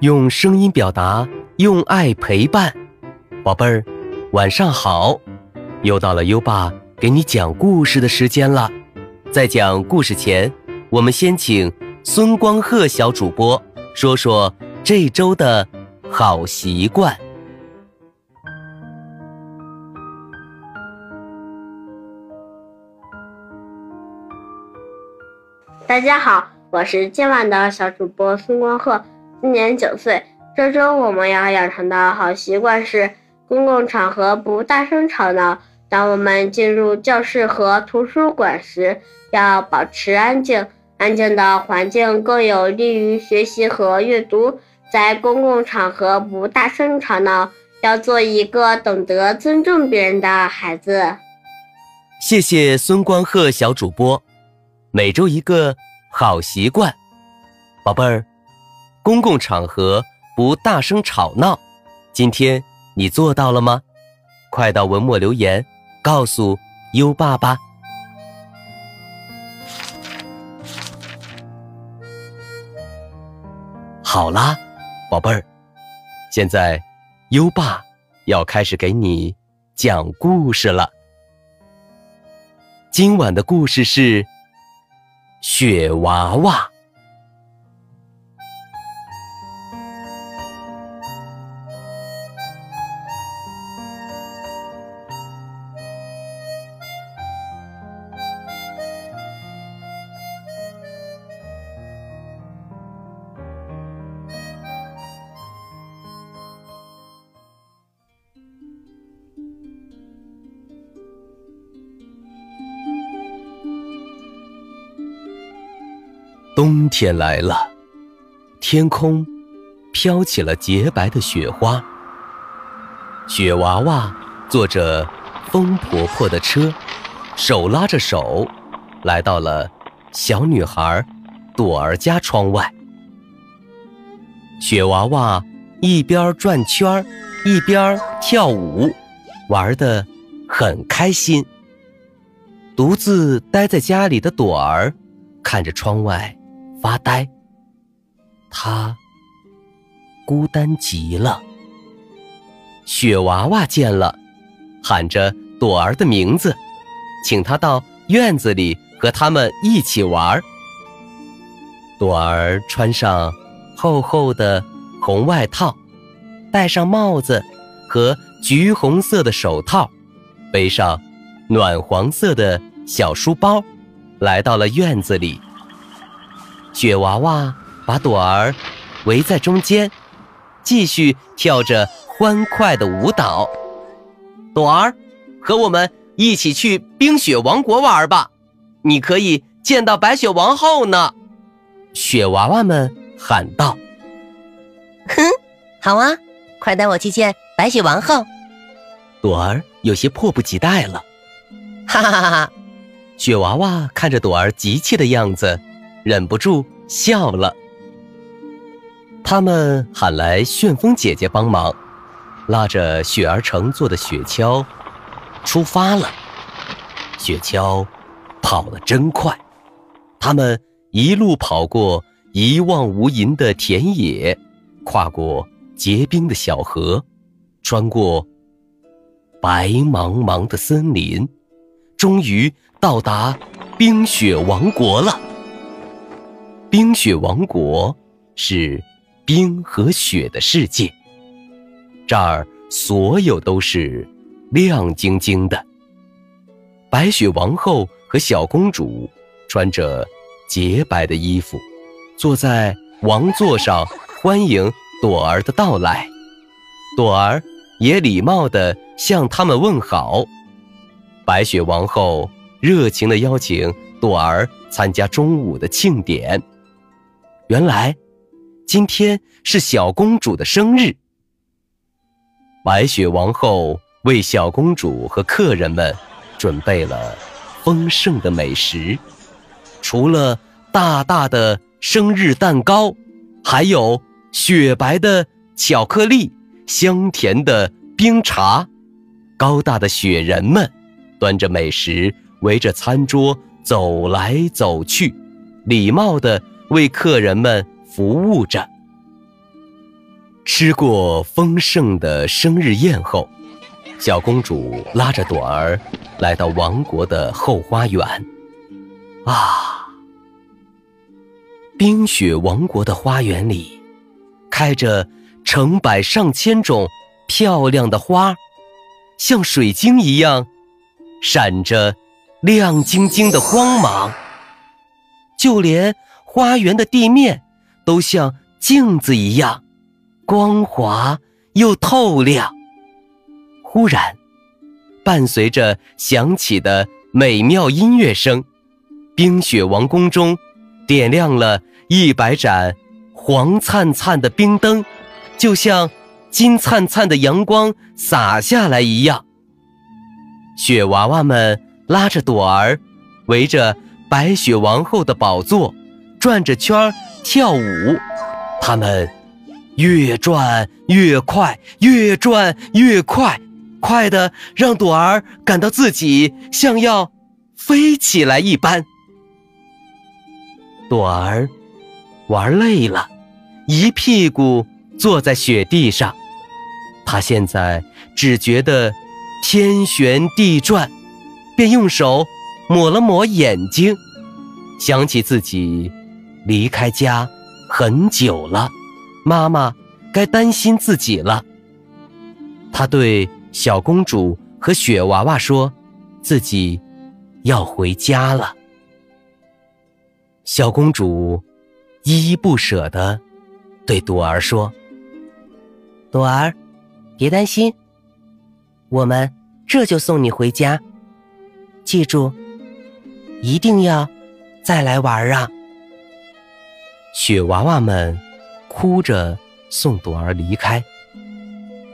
用声音表达，用爱陪伴。宝贝儿，晚上好！又到了优爸给你讲故事的时间了。在讲故事前，我们先请孙光赫小主播说说这周的好习惯。大家好，我是今晚的小主播孙光赫，今年九岁。这周我们要养成的好习惯是公共场合不大声吵闹。当我们进入教室和图书馆时，要保持安静。安静的环境更有利于学习和阅读。在公共场合不大声吵闹，要做一个懂得尊重别人的孩子。谢谢孙光赫小主播。每周一个好习惯，宝贝儿，公共场合不大声吵闹，今天你做到了吗？快到文末留言，告诉优爸爸。好啦，宝贝儿，现在优爸要开始给你讲故事了。今晚的故事是。雪娃娃。冬天来了，天空飘起了洁白的雪花。雪娃娃坐着风婆婆的车，手拉着手，来到了小女孩朵儿家窗外。雪娃娃一边转圈一边跳舞，玩的很开心。独自待在家里的朵儿，看着窗外。发呆，他孤单极了。雪娃娃见了，喊着朵儿的名字，请他到院子里和他们一起玩。朵儿穿上厚厚的红外套，戴上帽子和橘红色的手套，背上暖黄色的小书包，来到了院子里。雪娃娃把朵儿围在中间，继续跳着欢快的舞蹈。朵儿，和我们一起去冰雪王国玩吧，你可以见到白雪王后呢。雪娃娃们喊道：“哼，好啊，快带我去见白雪王后。”朵儿有些迫不及待了。哈哈哈哈！雪娃娃看着朵儿急切的样子。忍不住笑了。他们喊来旋风姐姐帮忙，拉着雪儿乘坐的雪橇出发了。雪橇跑得真快，他们一路跑过一望无垠的田野，跨过结冰的小河，穿过白茫茫的森林，终于到达冰雪王国了。冰雪王国是冰和雪的世界，这儿所有都是亮晶晶的。白雪王后和小公主穿着洁白的衣服，坐在王座上欢迎朵儿的到来。朵儿也礼貌地向他们问好。白雪王后热情地邀请朵儿参加中午的庆典。原来，今天是小公主的生日。白雪王后为小公主和客人们准备了丰盛的美食，除了大大的生日蛋糕，还有雪白的巧克力、香甜的冰茶。高大的雪人们端着美食，围着餐桌走来走去，礼貌的。为客人们服务着。吃过丰盛的生日宴后，小公主拉着朵儿来到王国的后花园。啊，冰雪王国的花园里，开着成百上千种漂亮的花，像水晶一样，闪着亮晶晶的光芒。就连花园的地面，都像镜子一样。光滑又透亮。忽然，伴随着响起的美妙音乐声，冰雪王宫中点亮了一百盏黄灿灿的冰灯，就像金灿灿的阳光洒下来一样。雪娃娃们拉着朵儿，围着白雪王后的宝座转着圈跳舞，他们。越转越快，越转越快，快的让朵儿感到自己像要飞起来一般。朵儿玩累了，一屁股坐在雪地上。他现在只觉得天旋地转，便用手抹了抹眼睛，想起自己离开家很久了。妈妈该担心自己了。他对小公主和雪娃娃说：“自己要回家了。”小公主依依不舍地对朵儿说：“朵儿，别担心，我们这就送你回家。记住，一定要再来玩啊！”雪娃娃们。哭着送朵儿离开。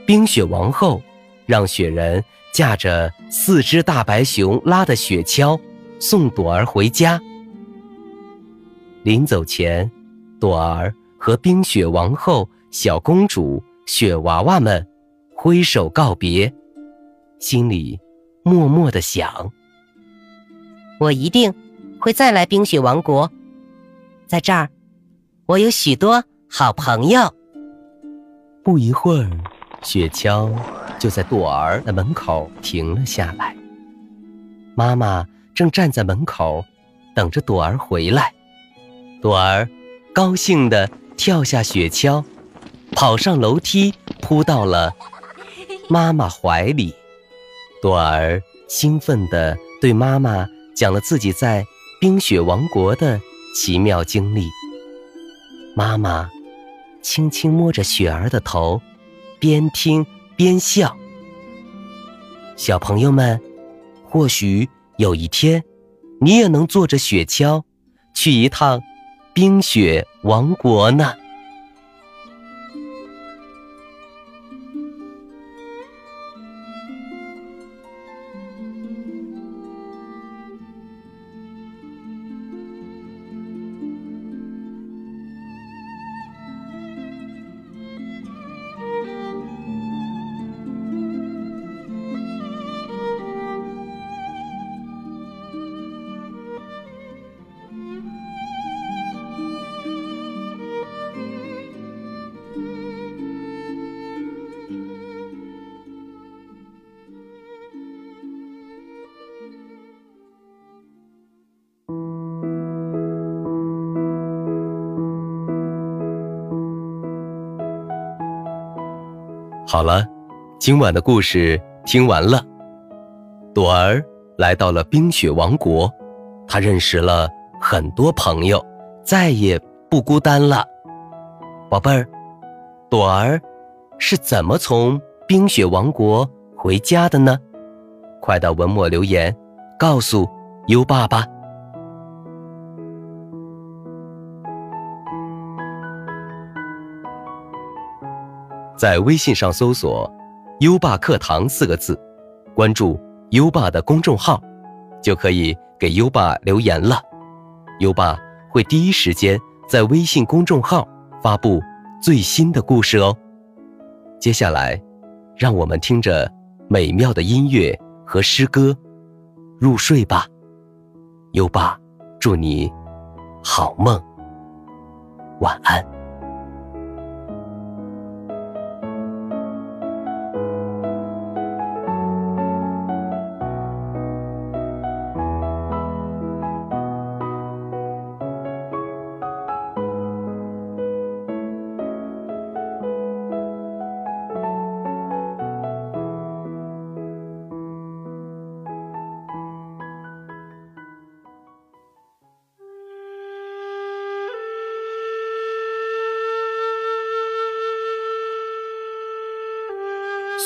冰雪王后让雪人驾着四只大白熊拉的雪橇送朵儿回家。临走前，朵儿和冰雪王后、小公主、雪娃娃们挥手告别，心里默默的想：我一定会再来冰雪王国，在这儿，我有许多。好朋友。不一会儿，雪橇就在朵儿的门口停了下来。妈妈正站在门口，等着朵儿回来。朵儿高兴地跳下雪橇，跑上楼梯，扑到了 妈妈怀里。朵儿兴奋地对妈妈讲了自己在冰雪王国的奇妙经历。妈妈。轻轻摸着雪儿的头，边听边笑。小朋友们，或许有一天，你也能坐着雪橇，去一趟冰雪王国呢。好了，今晚的故事听完了。朵儿来到了冰雪王国，她认识了很多朋友，再也不孤单了。宝贝儿，朵儿是怎么从冰雪王国回家的呢？快到文末留言，告诉优爸吧。在微信上搜索“优爸课堂”四个字，关注优爸的公众号，就可以给优爸留言了。优爸会第一时间在微信公众号发布最新的故事哦。接下来，让我们听着美妙的音乐和诗歌入睡吧。优爸祝你好梦，晚安。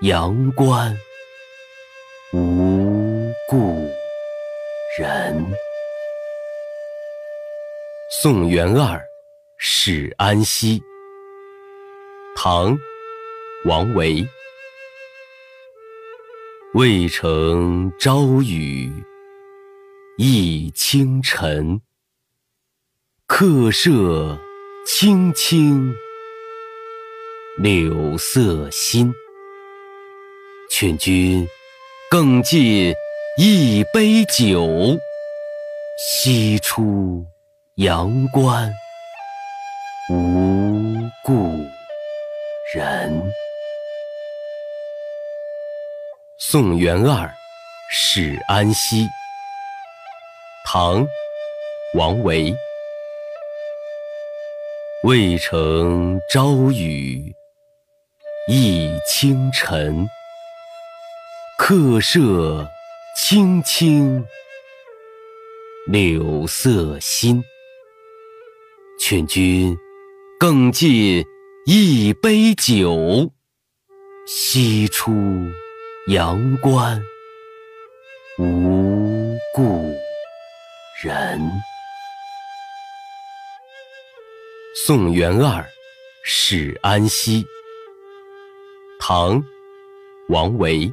阳关无故人。宋元二使安西。唐·王维。渭城朝雨浥轻尘。客舍青青柳色新。劝君更尽一杯酒，西出阳关无故人。宋元二使安西。唐·王维。渭城朝雨浥轻尘，客舍青青柳色新。劝君更尽一杯酒，西出阳关无故人。宋元二使安西。唐·王维。